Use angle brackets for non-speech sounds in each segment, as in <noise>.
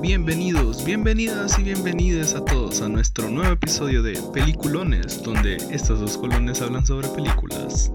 Bienvenidos, bienvenidas y bienvenidas a todos a nuestro nuevo episodio de Peliculones, donde estos dos colones hablan sobre películas.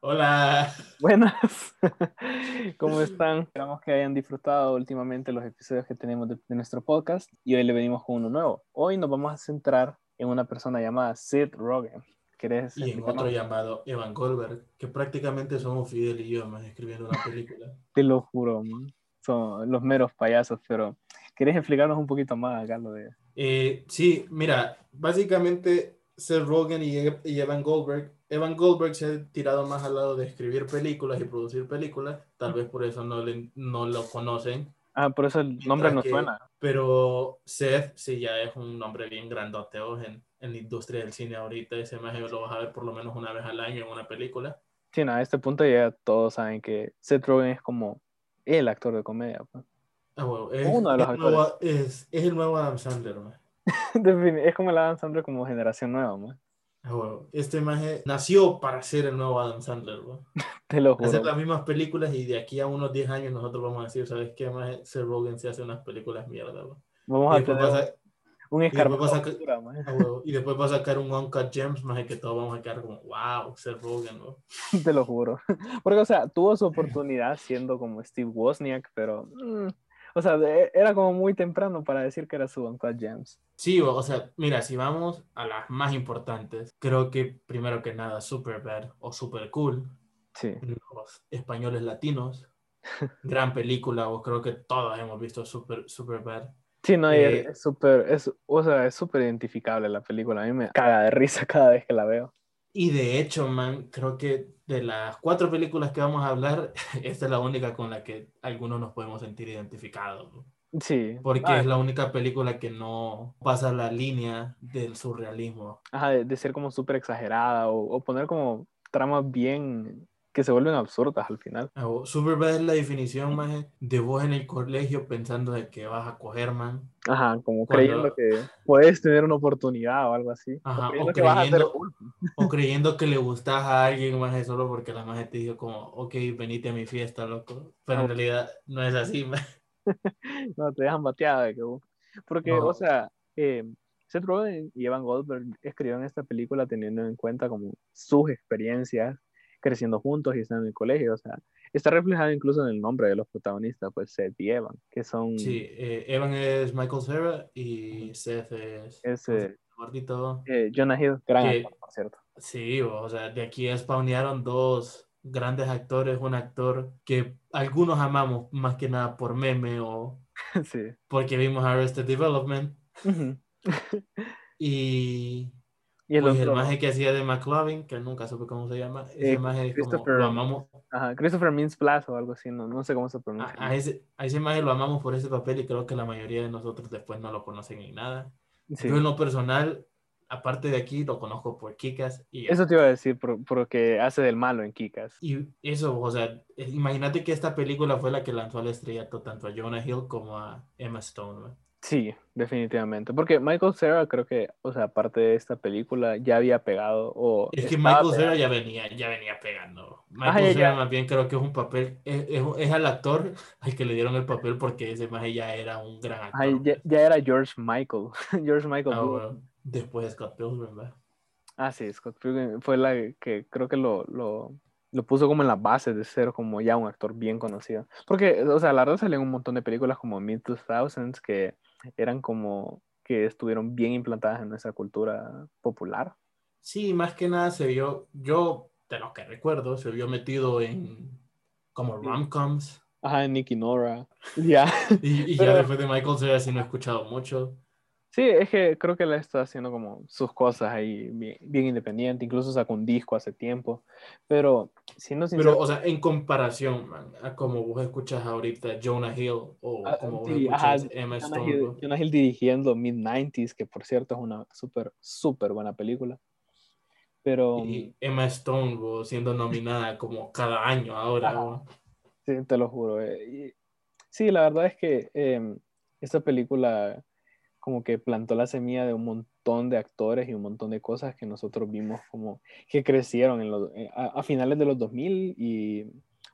Hola. Buenas, <laughs> ¿cómo <laughs> están? Esperamos que hayan disfrutado últimamente los episodios que tenemos de, de nuestro podcast y hoy le venimos con uno nuevo. Hoy nos vamos a centrar en una persona llamada Sid Rogen. ¿Querés Y en otro llamado Evan Goldberg, que prácticamente somos Fidel y yo más escribiendo una película. <laughs> Te lo juro, man. son los meros payasos, pero ¿querés explicarnos un poquito más acá lo de... Eh, sí, mira, básicamente Seth Rogen y, y Evan Goldberg. Evan Goldberg se ha tirado más al lado de escribir películas y producir películas, tal vez por eso no, le- no lo conocen. Ah, por eso el nombre que- suena. Pero Seth sí ya es un nombre bien grandote oh, en, la industria del cine ahorita. Ese más lo vas a ver por lo menos una vez al año en una película. Sí, no, a este punto ya todos saben que Seth Rogen es como el actor de comedia. pues. Ah, huevo, es, Uno de los es nuevo- es- es el nuevo Adam Sandler, man. <laughs> Es como el Adam Sandler como generación nueva, man. Ah, huevo. Este maje nació para ser el nuevo Adam Sandler, <laughs> te lo Hacer juro. las mismas películas y de aquí a unos 10 años nosotros vamos a decir, ¿sabes qué, maje? Seth Rogen se hace unas películas mierda, bro. Vamos Y a tener un huevo. y después va a sacar un Uncut Gems, maje, que todos vamos a quedar como, wow, Seth Rogen, bro. <laughs> Te lo juro. <laughs> Porque, o sea, tuvo su oportunidad siendo como Steve Wozniak, pero, mm, o sea, de- era como muy temprano para decir que era su Uncut Gems. Sí, o sea, mira, si vamos a las más importantes, creo que primero que nada Superbad o Super Cool, Sí, los españoles latinos, <laughs> gran película, o creo que todos hemos visto Super, Superbad. Sí, no, Eh, es súper, es, o sea, es súper identificable la película. A mí me caga de risa <laughs> cada vez que la veo. Y de hecho, man, creo que de las cuatro películas que vamos a hablar, <laughs> esta es la única con la que algunos nos podemos sentir identificados. Sí. Porque Ah, es la única película que no pasa la línea del surrealismo. ajá, de, de ser como súper exagerada o, o poner como tramas bien que se vuelven absurdas al final. Ah, o- Superbad es la definición, maje, de vos en el colegio pensando de que vas a coger, man. Ajá, como Cuando- creyendo que puedes tener una oportunidad o algo así. Ajá, o creyendo que vas a ser creyendo-. O creyendo que le gustas a alguien, maje, solo porque la maje te dijo como, ok, venite a mi fiesta, loco. Pero en Ah. realidad no es así, man. <laughs> No, te dejan bateada de que vos- Porque, No. o sea, eh, Seth Rogen y Evan Goldberg escribieron esta película teniendo en cuenta como sus experiencias creciendo juntos y estando en el colegio. O sea, está reflejado incluso en el nombre de los protagonistas, pues Seth y Evan, que son Sí, eh, Evan es Michael Cera y Seth es el gordito. eh, Jonah Hill, gran Que- actor, por cierto. Sí, o sea, de aquí spawnearon dos grandes actores, un actor que algunos amamos más que nada por meme o <laughs> sí. porque vimos Arrested Development Ujú. <laughs> y Y el pues el otro, maje que hacía de McLovin, que nunca supe cómo se llama, ese Eh, maje es como, Christopher- lo amamos, ajá, Christopher Mintz-Plasse o algo así, no, no sé cómo se pronuncia. a, a ese, a ese maje lo amamos por ese papel y creo que la mayoría de nosotros después no lo conocen ni nada. Sí. Yo en lo personal, aparte de aquí, lo conozco por Kikas y Eso te iba a decir, por, porque hace del malo en Kikas. Y eso, o sea, eh, imagínate que esta película fue la que lanzó al estrellato tanto a Jonah Hill como a Emma Stone. ¿no? Sí, definitivamente. Porque Michael Cera creo que, o sea, aparte de esta película, ya había pegado o... Es que Michael Cera ya venía, ya venía pegando. Michael Cera ya. más bien creo que es un papel, es, es, es al actor al que le dieron el papel porque ese maje ya era un gran actor. Ajá, ya, ya era George Michael. <laughs> George Michael. Ah, bueno, después de Scott Pilgrim, ¿verdad? Ah, sí, Scott Pilgrim fue la que creo que lo, lo, lo puso como en la base de ser como ya un actor bien conocido. Porque, o sea, la verdad salieron un montón de películas como Mid 2000s que eran como que estuvieron bien implantadas en nuestra cultura popular. Sí, más que nada se vio, yo de lo que recuerdo, se vio metido en como rom-coms. Ajá, Nicky Nora. <laughs> Ya. Y, y Pero- ya después de Michael Cera sí no he escuchado mucho. Sí, es que creo que él está haciendo como sus cosas ahí bien, bien independiente, incluso sacó un disco hace tiempo, pero siendo sincero, Pero, o sea, en comparación, man, a como vos escuchas ahorita Jonah Hill o Ah, como vos sí, ajá, escuchas Emma Jonah Stone, Hill, bro. Jonah Hill dirigiendo Mid-90s, que por cierto es una súper, súper buena película, pero y Emma Stone bro, siendo nominada como cada año ahora. Ajá. sí, te lo juro. eh, y- sí, la verdad es que eh, esta película como que plantó la semilla de un montón de actores y un montón de cosas que nosotros vimos como que crecieron en los, eh, a, a finales de los 2000 y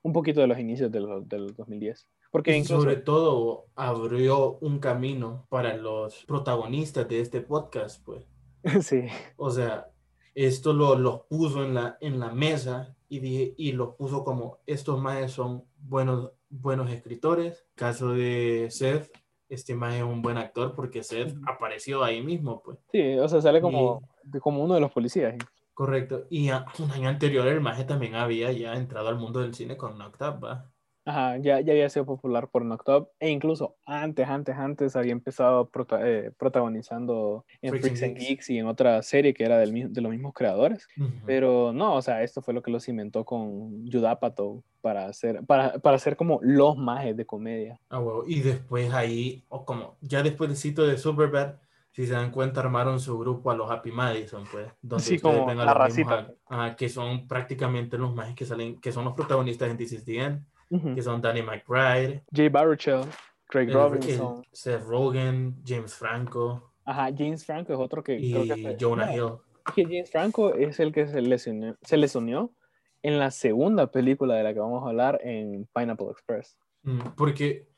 un poquito de los inicios de los, de los 2010. Porque Y incluso, sobre todo abrió un camino para los protagonistas de este podcast, pues. <laughs> sí, O sea, esto lo, los puso en la, en la mesa y, dije, y los puso como, estos maes son buenos, buenos escritores. Caso de Seth, este mae es un buen actor porque Seth Ujú. apareció ahí mismo, pues. sí, o sea, sale como, como uno de los policías. Correcto. Y a- un año anterior el maje también había ya entrado al mundo del cine con Knocked Up, ¿va? Ajá, ya, ya había sido popular por Up e incluso antes, antes, antes había empezado prota- eh, protagonizando en Freaks Freaks and Geeks. Geeks y en otra serie que era del, de los mismos creadores. Ujú. Pero no, o sea, esto fue lo que los cimentó con Judapato para hacer, para, para hacer como los majes de comedia. Ah, huevo. Y después ahí, o como ya después del sitio de Superbad, si se dan cuenta, armaron su grupo a los Happy Madison, pues. Donde Sí, como ven a la mismos racita. ac- ah, que son prácticamente los más que salen, que son los protagonistas en This is the End, Que son Danny McBride, Jay Baruchel, Craig el- Robinson, el Seth Rogen, James Franco ajá, James Franco es otro que creo que y Jonah no, Hill. es que James Franco es el que se lesionó, se les unió en la segunda película de la que vamos a hablar en Pineapple Express. Mm, Porque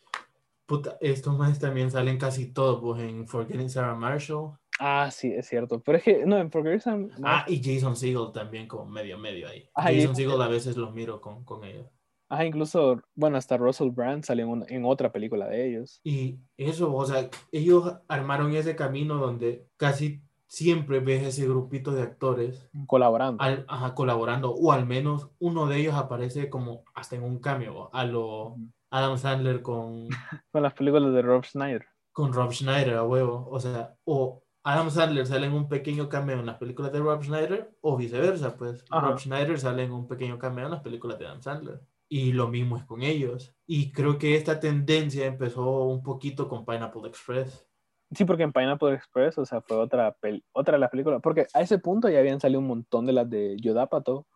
puta, estos más también salen casi todos pues, en Forgetting Sarah Marshall. Ah, sí, es cierto. Pero es que, no, en Forgetting Sam- Ah, y Jason Segel también como medio medio ahí. Jason Jason Segel a veces los miro con, con ellos. Ajá, incluso, bueno, hasta Russell Brand salió en, un- en otra película de ellos. Y eso, o sea, ellos armaron ese camino donde casi siempre ves ese grupito de actores Colaborando. al- ajá, colaborando, o al menos uno de ellos aparece como hasta en un cameo, a lo. Adam Sandler con, <laughs> Con las películas de Rob Schneider. con Rob Schneider a huevo, o sea, o Adam Sandler sale en un pequeño cameo en las películas de Rob Schneider, o viceversa, pues Ajá. Rob Schneider sale en un pequeño cameo en las películas de Adam Sandler. Y lo mismo es con ellos. Y creo que esta tendencia empezó un poquito con Pineapple Express. Sí, porque en Pineapple Express, o sea, fue otra, otra de las películas. Porque a ese punto ya habían salido un montón de las de Yodapato.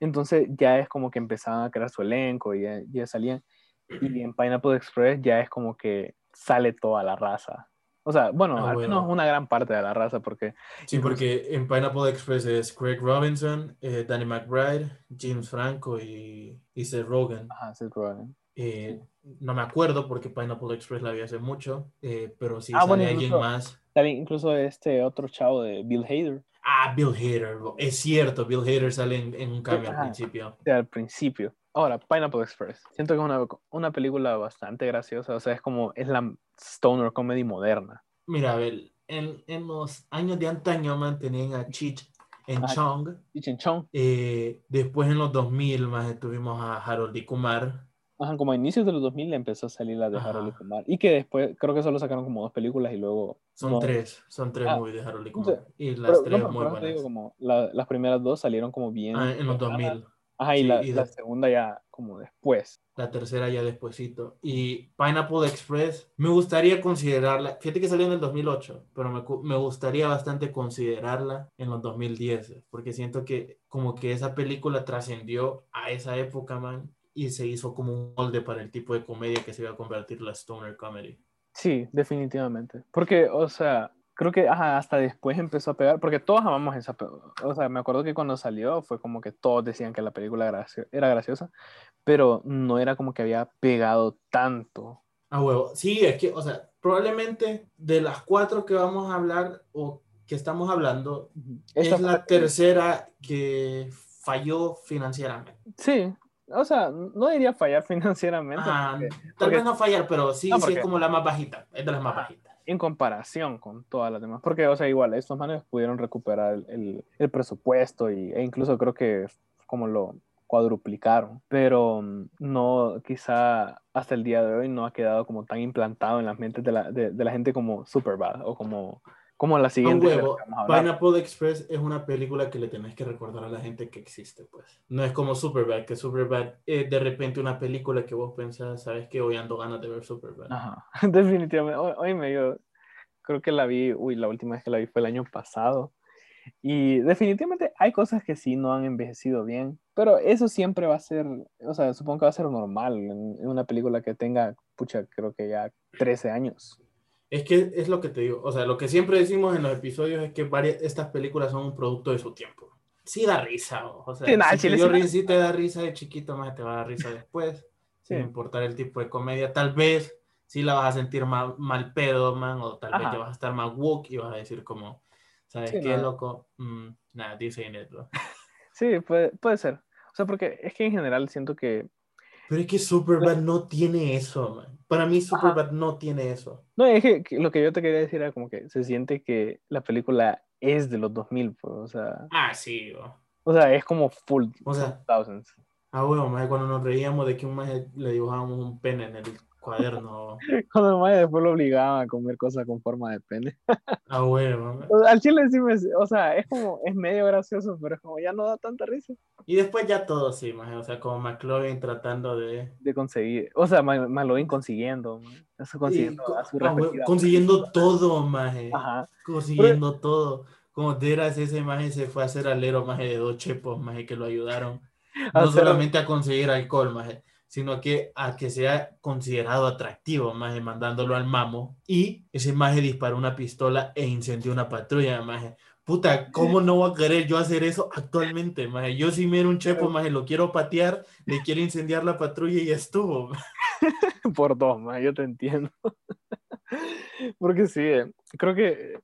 Entonces ya es como que empezaban a crear su elenco y ya, ya salían. Y en Pineapple Express ya es como que sale toda la raza. O sea, bueno, Ah, al bueno. menos una gran parte de la raza, porque Sí, Incluso- porque en Pineapple Express es Craig Robinson, eh, Danny McBride, James Franco y, y Seth Rogen. ajá, Seth Rogen. Eh, no me acuerdo porque Pineapple Express la vi hace mucho, eh, pero sí Ah, sale bueno, alguien más. También incluso este otro chavo de Bill Hader, Ah, Bill Hader. Es cierto, Bill Hader sale en, en un cambio al principio. al principio. Ahora, Pineapple Express. Siento que es una, una película bastante graciosa. O sea, es como, es la stoner comedy moderna. Mira, a ver, en, en los años de antaño mantenían a Cheech en. Chong. Y Chin Chong, Eh, después en los 2000 más tuvimos a Harold y Kumar. ajá, como a inicios de los 2000 le empezó a salir la de Ajá. Harold y Kumar. Y que después, creo que solo sacaron como dos películas y luego... Son no. tres, son tres Ah, movies de Harold y Kumar. Y las Pero, tres no, muy buenas. digo, como la- las primeras dos salieron como bien... Ah, en los cercanas. 2000. Ajá, y, sí, la, y la de- segunda ya como después. La tercera ya despuesito. Y Pineapple Express, me gustaría considerarla. Fíjate que salió en el 2008, pero me, me gustaría bastante considerarla en los 2010, porque siento que como que esa película trascendió a esa época, man, y se hizo como un molde para el tipo de comedia que se iba a convertir la stoner comedy. Sí, definitivamente. Porque, o sea, creo que ajá, hasta después empezó a pegar, porque todos amamos esa O sea, me acuerdo que cuando salió fue como que todos decían que la película era, gracio- era graciosa, pero no era como que había pegado tanto. Ah, huevo. Sí, es que, o sea, probablemente de las cuatro que vamos a hablar o que estamos hablando, Esta es la tercera que falló financieramente. Sí, o sea, no diría fallar <laughs> financieramente, Ah, porque tal porque- vez no fallar, pero sí, No, sí porque- es como la más bajita. Es de las más Ajá. bajitas. En comparación con todas las demás, porque, o sea, igual, estos manes pudieron recuperar el, el- presupuesto y, e incluso creo que como lo cuadruplicaron, pero mm, no, quizá hasta el día de hoy no ha quedado como tan implantado en las mentes de la, de, de la gente como Superbad o como, como la siguiente huevo. Pineapple Express es una película que le tenés que recordar a la gente que existe, pues. No es como Superbad, que Superbad es de repente una película que vos pensás, sabes que hoy ando ganas de ver Superbad. Ajá, <laughs> definitivamente. Hoy, hoy me yo creo que la vi, uy, la última vez que la vi fue el año pasado. Y definitivamente hay cosas que sí no han envejecido bien, pero eso siempre va a ser, o sea, supongo que va a ser normal en, en una película que tenga, pucha, creo que ya 13 años. Es que es lo que te digo. O sea, lo que siempre decimos en los episodios es que varias, estas películas son un producto de su tiempo. Sí da risa, o sea, Sí, nada, si chile te dio sí da- risa, sí te da risa de chiquito, más te va a dar risa después. <laughs> Sí. Sin importar el tipo de comedia. Tal vez sí la vas a sentir mal, mal pedo, man, o tal vez te vas a estar más woke y vas a decir como, ¿sabes Sí, qué, loco? Mm, nada, dice bro. <laughs> Sí, puede, puede ser. O sea, porque es que en general siento que... Pero es que Superbad no tiene eso, man. Para mí Superbad no tiene eso. No, es que, que lo que yo te quería decir era como que se siente que la película es de los 2000, pues, o sea, Ah, sí, bro. o sea, es como full O sea, 2000s. Ah, bueno, maje, cuando nos reíamos de que un maje le dibujábamos un pene en el cuaderno. <laughs> Cuando mae después lo obligaba a comer cosas con forma de pene. Ah, bueno. maje. <laughs> O sea, Al chile sí me, o sea, es como, es medio gracioso, pero es como ya no da tanta risa Y después ya todo sí, maje. O sea, como McLovin tratando de... de conseguir, o sea, Malloy consiguiendo, mae. eso consiguiendo co- a su ah, respectiva- consiguiendo todo, maje. Ajá, Consiguiendo todo. Como Deras ese maje se fue a hacer alero, maje, de dos chepos, maje, que lo ayudaron. <laughs> No Hacer- solamente a conseguir alcohol, maje, sino que a que sea considerado atractivo, maje, mandándolo al mamo. Y ese maje disparó una pistola e incendió una patrulla, maje. Puta, ¿cómo no voy a querer yo hacer eso actualmente, maje? Yo si miro un chepo, maje, lo quiero patear, le quiero incendiar la patrulla y ya estuvo. <laughs> por dos, mae, yo te entiendo. <laughs> Porque sí, eh, creo que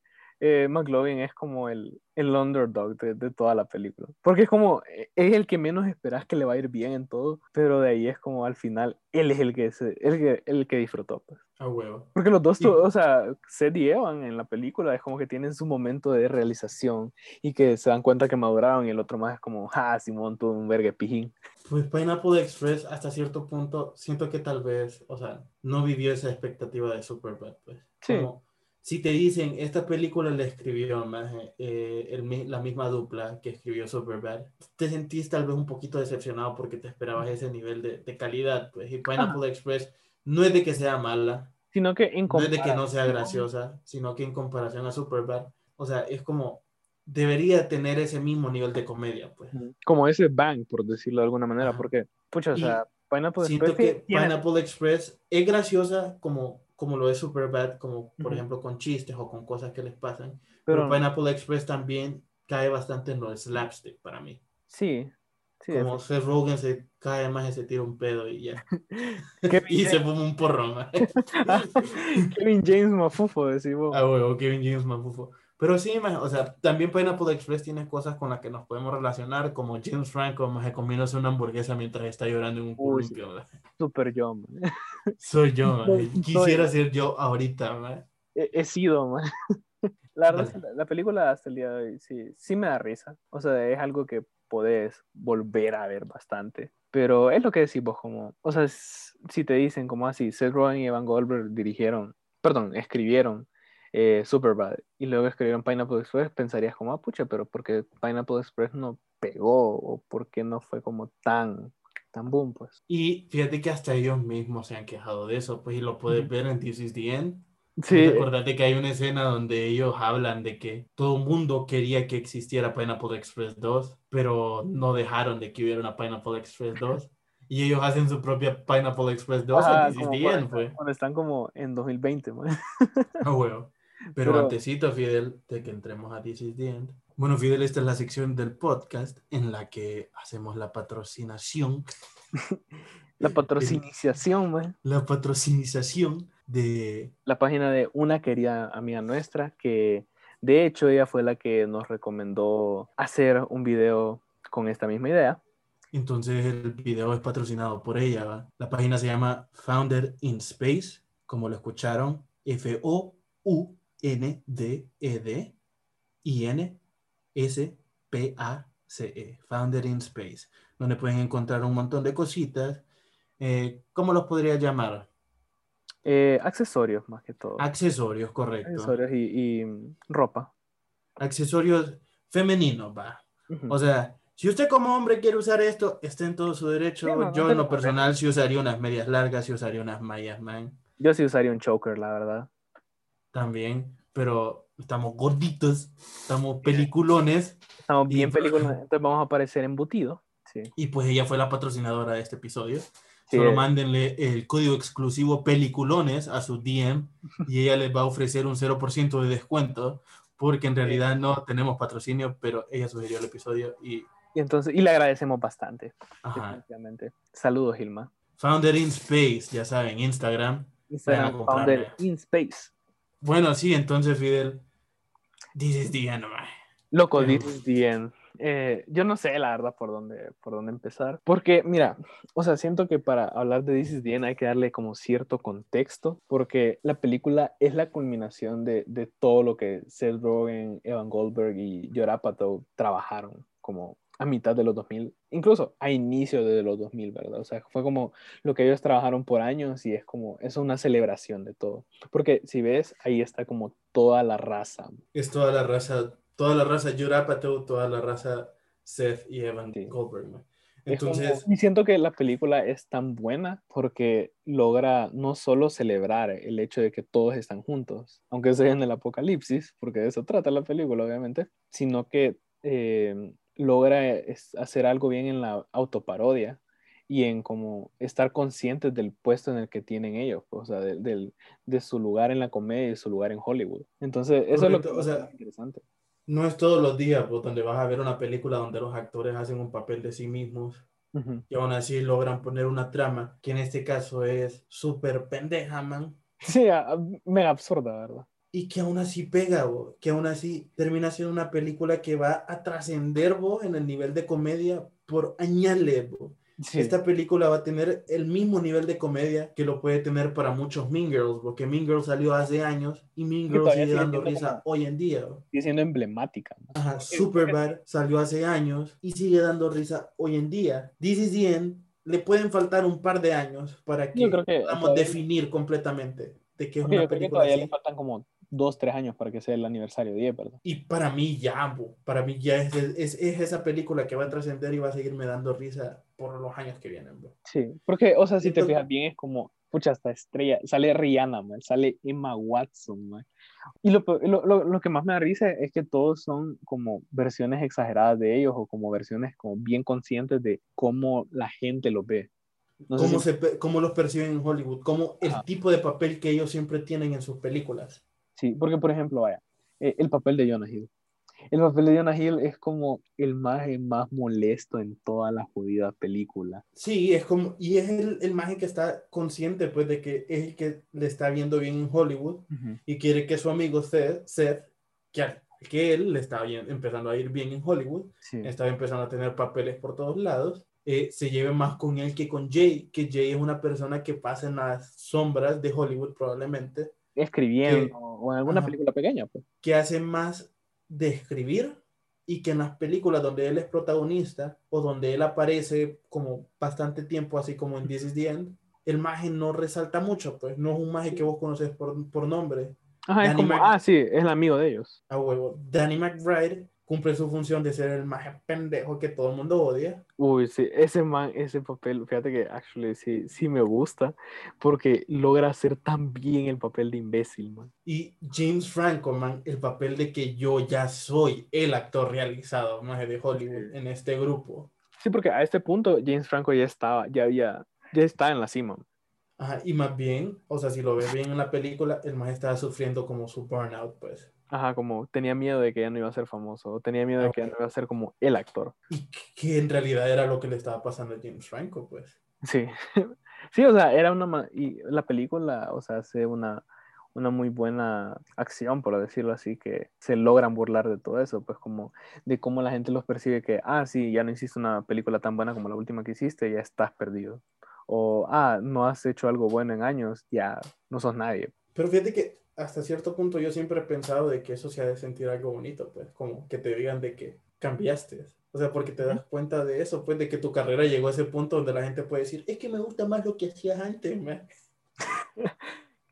eh, McLovin es como el, el underdog de, de toda la película. Porque es como, eh, es el que menos esperas que le va a ir bien en todo, pero de ahí es como al final, él es el que, se, el que, el que disfrutó. Pues. A huevo. Porque los dos, Y- o sea, Seth y Evan en la película es como que tienen su momento de realización y que se dan cuenta que maduraron y el otro más es como, ah, Simón tuvo un vergue pijín. Pues Pineapple Express hasta cierto punto siento que tal vez, o sea, no vivió esa expectativa de Superbad, pues. Sí. Como, si te dicen, esta película la escribió maje, eh, el la misma dupla que escribió Superbad, te sentís tal vez un poquito decepcionado porque te esperabas ese nivel de, de calidad, pues. Y Pineapple Express no es de que sea mala, Sino que en no es de que no sea graciosa, sino que en comparación a Superbad, o sea, es como, debería tener ese mismo nivel de comedia, pues. Como ese bang, por decirlo de alguna manera, porque, pucha, o sea, Pineapple Siento Express que tiene- Pineapple Express es graciosa como, como lo es Superbad, como por ejemplo con chistes o con cosas que les pasan. pero Pero, Pineapple Express también cae bastante en lo de slapstick para mí. sí, sí, como Seth Rogen se cae más y se tira un pedo y ya. <laughs> <laughs> Y se fuma un porrón. <laughs> Kevin James Mafufo, decimos. Ah, huevo, Kevin James Mafufo. Pero sí, o sea, también Pineapple Express tiene cosas con las que nos podemos relacionar, como James Franco, maje, comiéndose una hamburguesa mientras está llorando en un sí. columpio. maje. Super yo, man. Soy yo. Soy- Quisiera ser yo ahorita, maje. He, he sido, man. La Vale. la, la película hasta el día de hoy sí, sí me da risa. O sea, es algo que podés volver a ver bastante. Pero es lo que decís vos, como, o sea, si te dicen como así, Seth Rogen y Evan Goldberg dirigieron, perdón, escribieron eh, Superbad y luego escribieron Pineapple Express, pensarías como, ah, pucha, pero ¿por qué Pineapple Express no pegó? ¿O por qué no fue como tan, tan boom, pues? Y fíjate que hasta ellos mismos se han quejado de eso, pues, y lo puedes ver en This is the End. Sí, Acordate que hay una escena donde ellos hablan de que todo el mundo quería que existiera Pineapple Express 2, pero no dejaron de que hubiera una Pineapple Express 2. Y ellos hacen su propia Pineapple Express 2 ajá, en This is the End, pues. cuando están como en 2020, man. Ah, huevo. Pero, Pero- antesito, Fidel, de que entremos a This is the End. Bueno, Fidel, esta es la sección del podcast en la que hacemos la patrocinación, <laughs> La patrocinización, man. la patrocinización de la página de una querida amiga nuestra que de hecho ella fue la que nos recomendó hacer un video con esta misma idea. Entonces el video es patrocinado por ella. ¿va? La página se llama Founder in Space, como lo escucharon, F-O-U-N-D-E-D I-N-S-P-A-C-E, Founder in Space, donde pueden encontrar un montón de cositas. Eh, ¿Cómo los podría llamar? Eh, accesorios más que todo. Accesorios, correcto. Accesorios y, y, mm, ropa. Accesorios femeninos, va. O sea, si usted como hombre quiere usar esto, está en todo su derecho. Sí, no, no Yo en lo lo personal sí usaría unas medias largas, sí usaría unas mallas, man. Yo sí usaría un choker, la verdad. También, pero estamos gorditos, estamos peliculones Estamos Y- bien películas, <laughs> entonces vamos a aparecer embutidos. Sí. y pues ella fue la patrocinadora de este episodio. Sí, Solo mándenle el código exclusivo peliculones a su DM y ella les va a ofrecer un 0% de descuento porque en realidad no tenemos patrocinio, pero ella sugirió el episodio y Y entonces, y le agradecemos bastante. Saludos, Gilma. Founder in Space, ya saben, Instagram. Instagram founder in space. Bueno, sí, entonces Fidel, this is the end, man. Loco, this is the end. Eh, yo no sé la verdad por dónde, por dónde empezar. Porque, mira, o sea, siento que para hablar de This is the End hay que darle como cierto contexto, porque la película es la culminación de, de todo lo que Seth Rogen, Evan Goldberg y Judd Apatow trabajaron como a mitad de los 2000, incluso a inicio de los 2000, ¿verdad? O sea, fue como lo que ellos trabajaron por años y es como, es una celebración de todo. Porque si ves, ahí está como toda la raza. Es toda la raza, toda la raza Judd Apatow, toda la raza Seth y Evan Sí. Goldberg, como- Entonces, y siento que la película es tan buena porque logra no solo celebrar el hecho de que todos están juntos, aunque sea en el apocalipsis, porque de eso trata la película, obviamente, sino que eh, logra es- hacer algo bien en la autoparodia y en como estar conscientes del puesto en el que tienen ellos, o sea, del- del- de su lugar en la comedia y su lugar en Hollywood. Entonces, eso es lo que o sea, parece interesante. no es todos los días pues, donde vas a ver una película donde los actores hacen un papel de sí mismos Ujú. y aún así logran poner una trama que en este caso es súper pendeja, man. Sí, mega absurda, ¿verdad? Y que aún así pega, bo, que aún así termina siendo una película que va a trascender en el nivel de comedia por añales. Sí. Esta película va a tener el mismo nivel de comedia que lo puede tener para muchos Mean Girls, porque Mean Girls salió hace años y Mean Girls sigue dando risa hoy en día. bo. sigue siendo emblemática. ¿no? Ajá, Superbad salió hace años y sigue dando risa hoy en día. This is the End le pueden faltar un par de años para que Yo creo que podamos todavía- definir completamente de que es una yo creo que película todavía así. le faltan como dos, tres años para que sea el aniversario 10, ¿verdad? Y para mí ya, bo, para mí ya es, es, es esa película que va a trascender y va a seguirme dando risa por los años que vienen. bo. Sí, porque, o sea, si te Entonces- fijas bien, es como, pucha, hasta estrella, sale Rihanna, man, sale Emma Watson, man. Y lo, lo, lo, lo que más me da risa es que todos son como versiones exageradas de ellos o como versiones como bien conscientes de cómo la gente los ve. No ¿Cómo, si- se, cómo los perciben en Hollywood? ¿Cómo el tipo de papel que ellos siempre tienen en sus películas? Sí, porque por ejemplo, vaya, eh, el papel de Jonah Hill. El papel de Jonah Hill es como el más, más molesto en toda la jodida película. Sí, es como, y es el, el maje que está consciente, pues, de que es el que le está viendo bien en Hollywood y quiere que su amigo Seth, Seth que, que él le está bien, empezando a ir bien en Hollywood, Sí. estaba empezando a tener papeles por todos lados, eh, se lleve más con él que con Jay, que Jay es una persona que pasa en las sombras de Hollywood probablemente, Escribiendo que- o en alguna Ajá. película pequeña, pues. que hace más de escribir y que en las películas donde él es protagonista o donde él aparece como bastante tiempo, así como en This is the End, el maje no resalta mucho, pues no es un maje que vos conoces por, por nombre. Ajá, es como, Mac- ah, sí, es el amigo de ellos. A huevo. Danny McBride cumple su función de ser el maje pendejo que todo el mundo odia. Uy, sí, ese man, ese papel, fíjate que actually sí, sí me gusta, porque logra hacer tan bien el papel de imbécil, man. Y James Franco, man, el papel de que yo ya soy el actor realizado, maje de Hollywood en este grupo. Sí, porque a este punto James Franco ya estaba, ya había, ya está en la cima. Ajá, y más bien, o sea, si lo ves bien en la película, el maje estaba sufriendo como su burnout, pues. Ajá, como tenía miedo de que ya no iba a ser famoso, o tenía miedo de Ah, que ya no iba a ser como el actor. Y que- en realidad era lo que le estaba pasando a James Franco, pues. Sí, <laughs> sí, o sea, era una, y la película, o sea, hace una, una muy buena acción, por decirlo así, que se logran burlar de todo eso, pues como de cómo la gente los percibe que, ah, sí, ya no hiciste una película tan buena como la última que hiciste, ya estás perdido. O, ah, no has hecho algo bueno en años, ya no sos nadie. Pero fíjate que hasta cierto punto yo siempre he pensado de que eso se ha de sentir algo bonito, pues, como que te digan de que cambiaste. O sea, porque te das cuenta de eso, pues, de que tu carrera llegó a ese punto donde la gente puede decir, es que me gusta más lo que hacías antes, man". <laughs>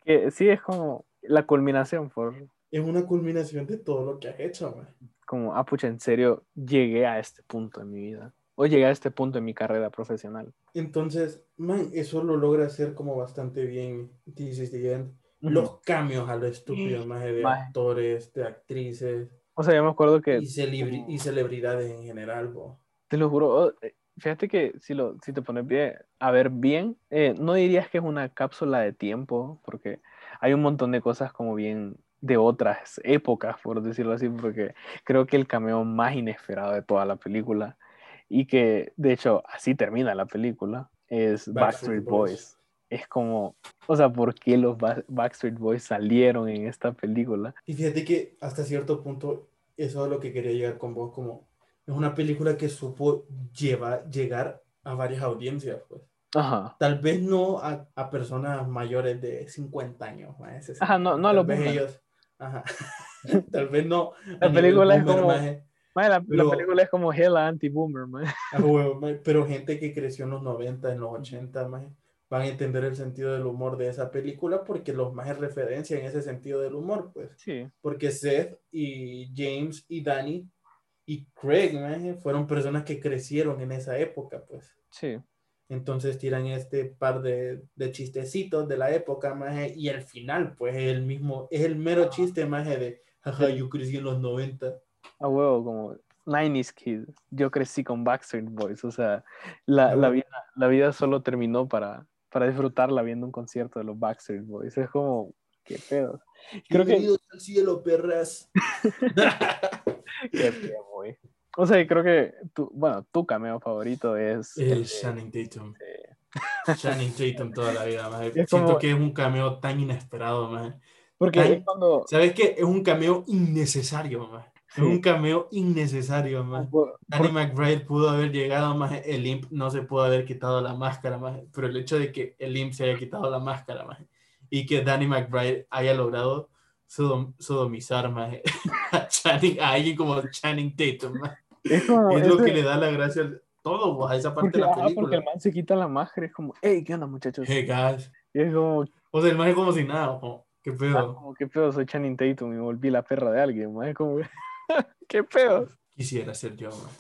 Que sí es como la culminación, por Es una culminación de todo lo que has hecho, man. como, ah, pucha, en serio, llegué a este punto en mi vida. O llegué a este punto en mi carrera profesional. Entonces, man, eso lo logra hacer como bastante bien the End. Los cambios a lo estúpido, más de Maje. actores, de actrices O sea, yo me acuerdo que y, celebri- y celebridades en general, bo. Te lo juro, oh, eh, fíjate que si, lo, si te pones bien, a ver bien, eh, no dirías que es una cápsula de tiempo, porque hay un montón de cosas como bien de otras épocas, por decirlo así, porque creo que el cameo más inesperado de toda la película y que de hecho así termina la película es Backstreet, Boys. Es como, o sea, ¿por qué los Backstreet Boys salieron en esta película? Y fíjate que hasta cierto punto eso es lo que quería llegar con vos, como es una película que supo llevar, llegar a varias audiencias, pues. Ajá. Tal vez no a, a personas mayores de 50 años. Ajá, no, no a los ellos. Ajá. <laughs> Tal vez no. La película es como. La, película es como Hella anti-boomer, man. <laughs> pero gente que creció en los 90, en los 80, van a entender el sentido del humor de esa película porque los más en referencia en ese sentido del humor, pues. Sí. Porque Seth y James y Danny y Craig, fueron personas que crecieron en esa época, pues. Sí. Entonces tiran este par de, de chistecitos de la época, maje, y al final, pues, es el mismo, es el mero chiste, maje, de, jaja, yo crecí en los 90. A huevo, como 90s Kid. Yo crecí con Backstreet Boys, o sea, la, la, vida, la vida solo terminó para, para disfrutarla viendo un concierto de los Backstreet Boys. Es como, qué pedo. Creo que... al cielo, perras. qué pedo, güey. O sea, creo que tu, bueno, tu cameo favorito es. El, Shannon Tatum. <laughs> Shannon Tatum toda la vida, más. Siento que es un cameo tan inesperado, más. Porque cuando. ¿Sabes qué? Es un cameo innecesario, más. Es un cameo innecesario, más. Danny McBride pudo haber llegado, más. El Imp no se pudo haber quitado la máscara, más. Pero el hecho de que el Imp se haya quitado la máscara, más. Y que Danny McBride haya logrado sodomizar, más. <laughs> A, Channing, a alguien como Channing Tatum, más. Es, lo que le da la gracia a todo, a esa parte de la película. porque el man se quita la máscara, es como, hey, ¿qué onda, muchachos? Hey, guys. Y es como... O sea, el man es como si nada, como, ¿qué pedo? Ah, como, ¿qué pedo? Soy Channing Tatum y volví la perra de alguien, man. Es como, <laughs> ¿qué pedo? Quisiera ser yo, man.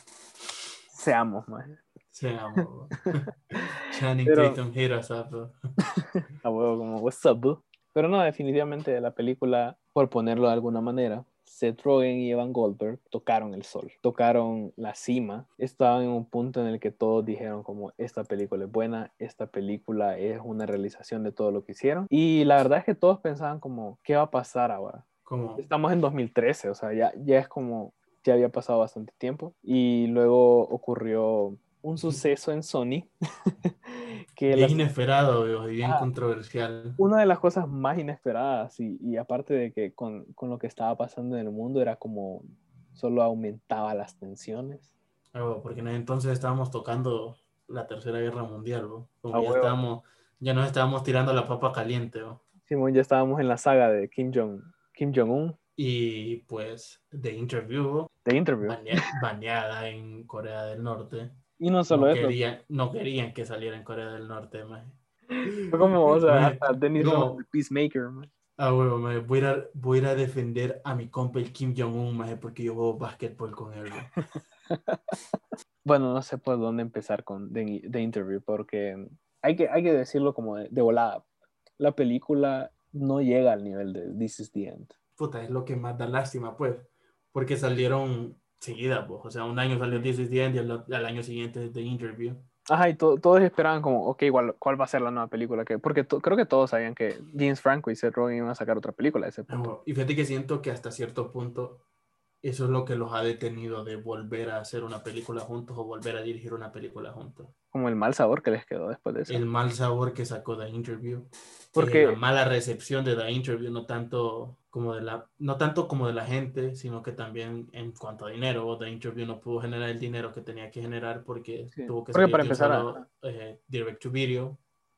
Seamos, man. Seamos, <laughs> Channing Tatum, hit us up, A huevo, como, what's up, bro? Pero no, definitivamente la película, por ponerlo de alguna manera, Seth Rogen y Evan Goldberg tocaron el sol, tocaron la cima, estaban en un punto en el que todos dijeron como esta película es buena, esta película es una realización de todo lo que hicieron y la verdad es que todos pensaban como ¿qué va a pasar ahora? ¿Cómo? Estamos en 2013, o sea, ya, ya es como ya había pasado bastante tiempo y luego ocurrió un suceso en Sony. <laughs> que es inesperado y bien controversial. Una de las cosas más inesperadas y, y aparte de que con, con, lo que estaba pasando en el mundo era como solo aumentaba las tensiones. Oh, porque en entonces estábamos tocando la Tercera Guerra Mundial, como ya, estábamos, ya nos estábamos tirando la papa caliente. Simón, ya estábamos en la saga de Kim Jong Kim Jong-un. Y pues The Interview. The Interview. baneada en Corea del Norte. Y no solo eso. Querían, no querían que saliera en Corea del Norte. Fue como, o sea, hasta Dennis no. Peacemaker, man. Ah, huevo, man. Voy, a, voy a ir a defender a mi compa el Kim Jong-un, porque yo juego básquetbol con él, <laughs> bueno, no sé por dónde empezar con The, Interview, porque hay que, hay que decirlo como de, de volada. La película no llega al nivel de This is the End. Puta, es lo que más da lástima, pues. Porque salieron seguida, pues. O sea, un año salió This is the End y al, año siguiente The Interview. Ajá, y todos esperaban como, ok, igual, ¿cuál va a ser la nueva película? Que, porque creo que todos sabían que James Franco y Seth Rogen iban a sacar otra película ese punto. y fíjate que siento que hasta cierto punto eso es lo que los ha detenido de volver a hacer una película juntos o volver a dirigir una película juntos. Como el mal sabor que les quedó después de eso. El mal sabor que sacó The Interview. Porque la mala recepción de The Interview, no tanto como de la, no tanto como de la gente, sino que también en cuanto a dinero, The Interview no pudo generar el dinero que tenía que generar porque tuvo que ser para empezar eh, direct to video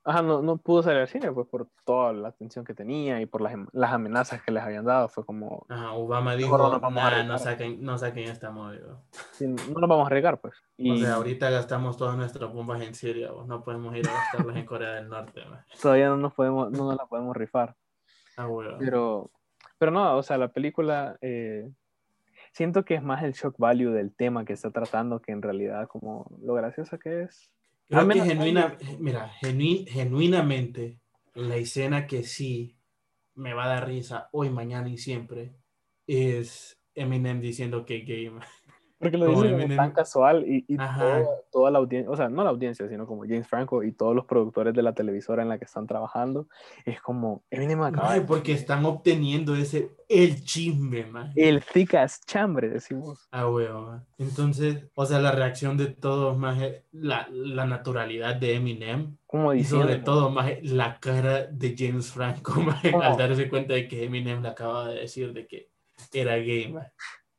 Ajá, no, no pudo salir al cine, pues por toda la atención que tenía y por las, las amenazas que les habían dado. Fue como. Ajá, Obama dijo: no, nah, no, saquen, no saquen esta movida. no nos vamos a arriesgar, pues. Y... O sea, ahorita gastamos todas nuestras bombas en Siria, no podemos ir a gastarlas en Corea del Norte. Todavía no nos, podemos, no nos la podemos rifar. Ah, bueno. Pero, pero no, o sea, la película. Eh, siento que es más el shock value del tema que está tratando que en realidad como lo gracioso que es. Creo que genuina, mira, genuinamente, la escena que sí me va a dar risa hoy, mañana y siempre es Eminem diciendo que game. Porque lo Como dice como Eminem. tan casual y, y toda, toda la audiencia, o sea, no la audiencia, sino como James Franco y todos los productores de la televisora en la que están trabajando, es como, Eminem acaba de porque están obteniendo ese, el chisme, maje. el thick ass chambre, decimos. Ah, maje. Entonces, o sea, la reacción de todos, más la, la naturalidad de Eminem Como y diciendo, sobre todo, más la cara de James Franco, <laughs> maje, al darse cuenta de que Eminem le acaba de decir de que era gay, maje.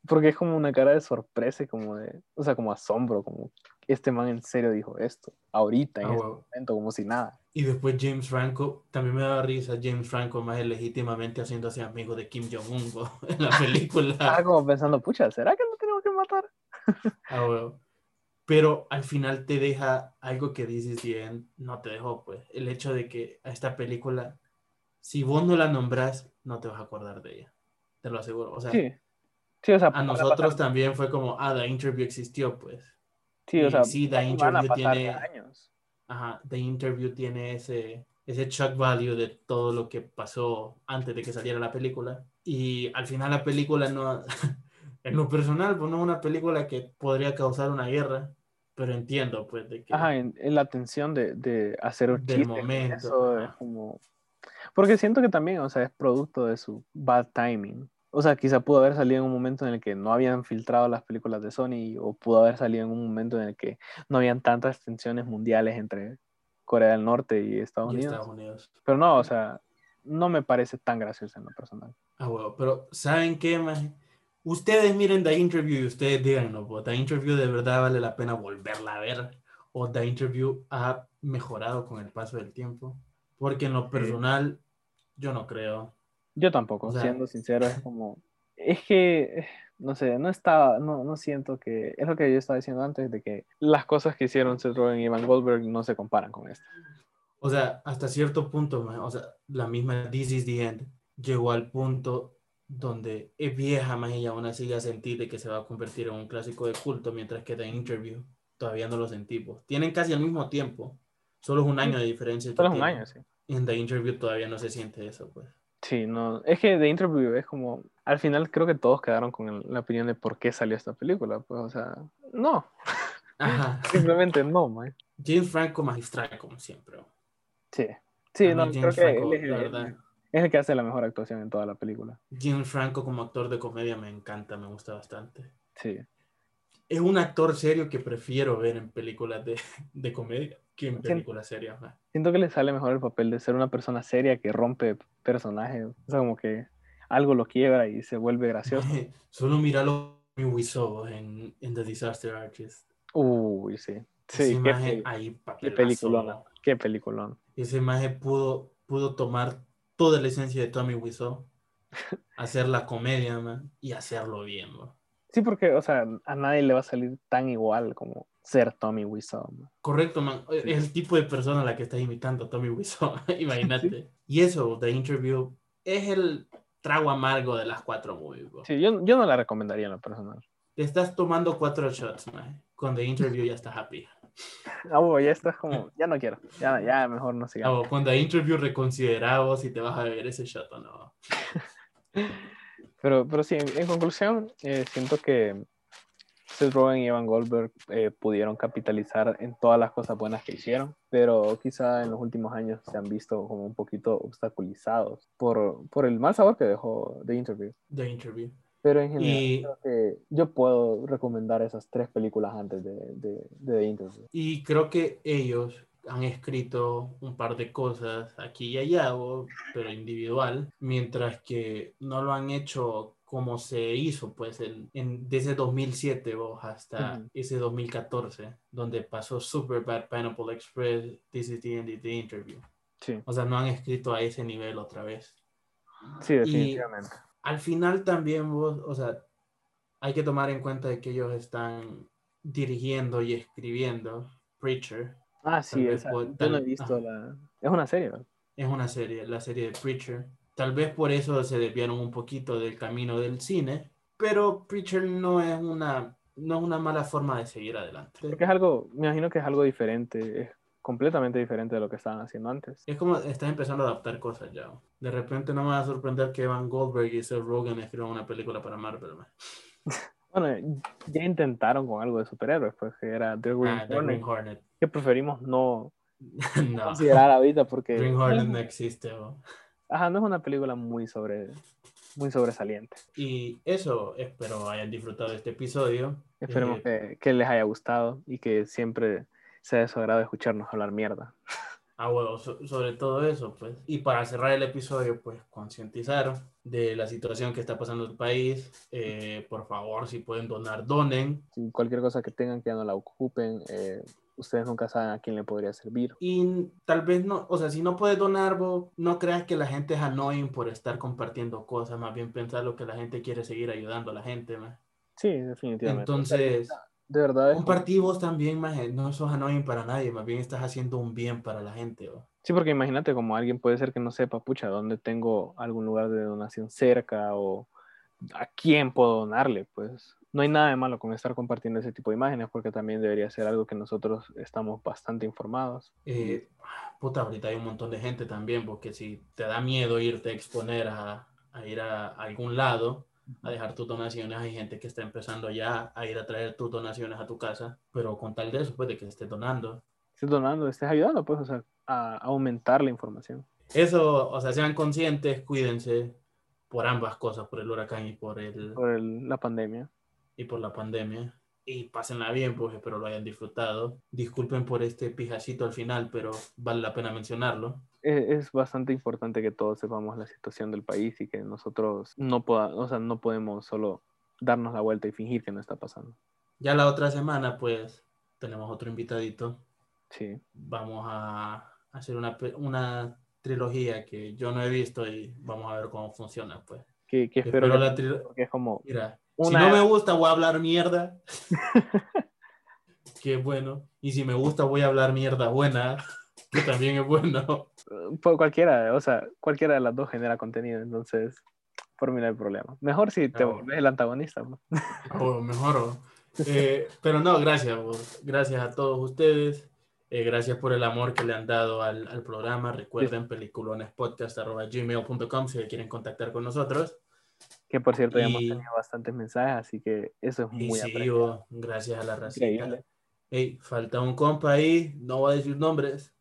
Porque es como una cara de sorpresa como de, o sea, como asombro, como, este man en serio dijo esto, ahorita, en Ah, este momento, como si nada. Y después James Franco, también me daba risa James Franco más legítimamente haciéndose amigo de Kim Jong-un <laughs> en la película. Estaba como pensando, pucha, ¿será que lo tenemos que matar? Ah. Pero al final te deja algo que dices bien, no te dejó, pues. El hecho de que a esta película, si vos no la nombras, no te vas a acordar de ella. Te lo aseguro. O sea, Sí. Sí, o sea, a nosotros también fue como, ah, The Interview existió, pues. sí, o sea, sí, The Interview tiene- años. Ajá, The Interview tiene ese, ese shock value de todo lo que pasó antes de que saliera la película. Y al final la película no, <laughs> en lo personal, pues no es una película que podría causar una guerra, pero entiendo, pues, de que... Ajá, en, en la tensión de, de hacer un Del chiste momento, eso es como... Porque siento que también, o sea, es producto de su bad timing. O sea, quizá pudo haber salido en un momento en el que no habían filtrado las películas de Sony o pudo haber salido en un momento en el que no habían tantas tensiones mundiales entre Corea del Norte y Estados y Unidos. Estados Unidos. Pero no, o sea, no me parece tan gracioso en lo personal. Ah, bueno, pero ¿saben qué, maje? Ustedes miren The Interview y ustedes díganos, pues, The Interview de verdad vale la pena volverla a ver o The Interview ha mejorado con el paso del tiempo. Porque en lo personal, yo no creo. Yo tampoco, O sea- siendo sincero, es como, es que, no sé, no estaba, no, no siento que, es lo que yo estaba diciendo antes, de que las cosas que hicieron Seth Rogen y Evan Goldberg no se comparan con esto. O sea, hasta cierto punto, maje, o sea, la misma This is the End llegó al punto donde es vieja, más y aún así ya sentí de que se va a convertir en un clásico de culto, mientras que The Interview todavía no lo sentimos. Tienen casi al mismo tiempo, solo es un año de diferencia. Solo es un año, sí. En The Interview todavía no se siente eso, pues. Sí, no, es que The Interview es como, al final creo que todos quedaron con el- la opinión de por qué salió esta película, pues, o sea, no, <laughs> Ajá. <laughs> simplemente no, man. James Franco magistral, como siempre. Sí, sí, no, creo que él es, el- verdad. es el que hace la mejor actuación en toda la película. James Franco como actor de comedia me encanta, me gusta bastante. Sí, Es un actor serio que prefiero ver en películas de, de comedia que en películas serias. maje. Siento que le sale mejor el papel de ser una persona seria que rompe personajes, o sea, como que algo lo quiebra y se vuelve gracioso. <laughs> Solo míralo en, en The Disaster Artist. Uy, sí. Sí, Ese qué, maje ahí qué peliculón. Qué peliculón. Ese maje pudo, pudo tomar toda la esencia de Tommy Wiseau, <laughs> hacer la comedia man, y hacerlo bien. man. Sí, porque, o sea, a nadie le va a salir tan igual como ser Tommy Wiseau. ¿no? Correcto, man. Es el tipo de persona a la que estás imitando, Tommy Wiseau. <laughs> Imagínate. Y eso, The Interview, es el trago amargo de las cuatro movies. bro. Sí, yo, yo no la recomendaría en lo personal. Te estás tomando cuatro shots, man. Con The Interview ya estás happy. <laughs> Ah, bueno, ya estás como, ya no quiero. Ya, ya mejor no sigamos. Ah, con The Interview reconsideramos si te vas a beber ese shot o no. <laughs> Pero, pero sí, en, en conclusión, eh, siento que Seth Rogen y Evan Goldberg eh, pudieron capitalizar en todas las cosas buenas que hicieron, pero quizá en los últimos años se han visto como un poquito obstaculizados por, por el mal sabor que dejó The Interview. The Interview. Pero en general, Y- creo que yo puedo recomendar esas tres películas antes de, de, de The Interview. Y creo que ellos han escrito un par de cosas aquí y allá, pero individual, mientras que no lo han hecho como se hizo, pues, en, en- desde 2007 vos, hasta ese 2014, donde pasó Superbad, Pineapple Express, This is the End y The Interview. Sí, O sea, no han escrito a ese nivel otra vez. sí, definitivamente. Al final también vos, o sea, hay que tomar en cuenta de que ellos están dirigiendo y escribiendo Preacher, Ah, sí, esa- yo no he visto la... Es una serie, ¿verdad? es una serie, la serie de Preacher. Tal vez por eso se desviaron un poquito del camino del cine, pero Preacher no es una, no es una mala forma de seguir adelante. Porque es algo, me imagino que es algo diferente, es completamente diferente de lo que estaban haciendo antes. Es como estás empezando a adaptar cosas ya. De repente no me va a sorprender que Evan Goldberg y Seth Rogen escriban una película para Marvel. <laughs> Bueno, ya intentaron con algo de superhéroes, pues que era The Green, Ah, The Hornet, Green Hornet. que preferimos no <laughs> no, considerar ahorita porque Green Hornet <laughs> no existe. ¿no? Ajá, no es una película muy sobre muy sobresaliente. Y eso, espero hayan disfrutado de este episodio. Esperemos Eh, que, que les haya gustado y que siempre sea de su agrado escucharnos hablar mierda. <laughs> Ah, bueno, so- sobre todo eso, pues. Y para cerrar el episodio, pues, concientizar de la situación que está pasando en el país. Eh, por favor, si pueden donar, donen. Si cualquier cosa que tengan que ya no la ocupen, eh, ustedes nunca saben a quién le podría servir. Y tal vez no, o sea, si no puedes donar, vos, no creas que la gente es annoying por estar compartiendo cosas, más bien pensar lo que la gente quiere seguir ayudando a la gente, más. Sí, definitivamente. Entonces, de verdad. es- compartí vos también, más, no sos annoying para nadie, más bien estás haciendo un bien para la gente. Sí, porque imagínate como alguien puede ser que no sepa, pucha, dónde tengo algún lugar de donación cerca o a quién puedo donarle, pues no hay nada de malo con estar compartiendo ese tipo de imágenes porque también debería ser algo que nosotros estamos bastante informados. Eh, puta, ahorita hay un montón de gente también, porque si te da miedo irte a exponer a, a ir a, algún lado, a dejar tus donaciones, hay gente que está empezando ya a ir a traer tus donaciones a tu casa, pero con tal de eso, pues de que estés donando. Estés donando, estés ayudando, pues, o sea, a aumentar la información. Eso, o sea, sean conscientes, cuídense por ambas cosas, por el huracán y por, el, por el- la pandemia. Y por la pandemia. Y pásenla bien, pues espero lo hayan disfrutado. Disculpen por este pijacito al final, pero vale la pena mencionarlo. E- Es bastante importante que todos sepamos la situación del país y que nosotros no, poda- o sea, no podemos solo darnos la vuelta y fingir que no está pasando. Ya la otra semana, pues, tenemos otro invitadito. Sí, Vamos a hacer una, una trilogía que yo no he visto y vamos a ver cómo funciona, pues. que, que espero Espero que, la porque es como Mira, Una- si no me gusta, voy a hablar mierda. <laughs> Qué bueno. Y si me gusta, voy a hablar mierda buena, que también es bueno. por cualquiera, o sea, cualquiera de las dos genera contenido, entonces por mí no hay problema. Mejor si te Ah, volvés el antagonista. pues. O mejor. o- Eh, pero no, gracias. vos. Gracias a todos ustedes. Eh, gracias por el amor que le han dado al, al programa. Recuerden peliculonespodcast.gmail.com si quieren contactar con nosotros. Que por cierto ya hemos Y- tenido bastantes mensajes, así que eso es Y muy sí, apreciado. gracias a la racita. Increíble. Ey, falta un compa ahí, no voy a decir nombres,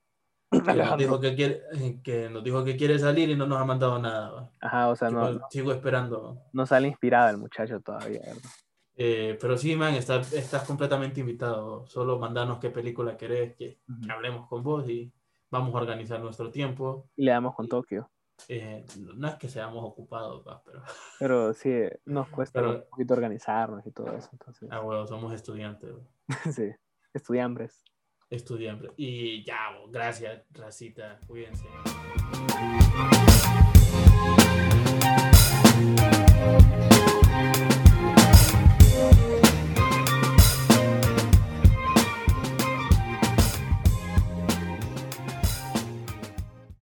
<laughs> que nos, dijo que, quiere, eh, que nos dijo que quiere salir y no nos ha mandado nada. va. Ajá, o sea, no, Igual Sigo esperando. no sale inspirado el muchacho todavía, ¿verdad? Eh, pero sí, man, está- estás completamente invitado. Solo mandanos qué película querés, que, Ujú. que hablemos con vos y vamos a organizar nuestro tiempo. Y le damos con Tokio. Eh, no es que seamos ocupados, pero <laughs> Pero sí, nos cuesta Pero- un poquito organizarnos y todo eso. Entonces, ah, bueno, somos estudiantes, <laughs> sí, estudiambres. estudiantes. Y ya, gracias, racita, cuídense.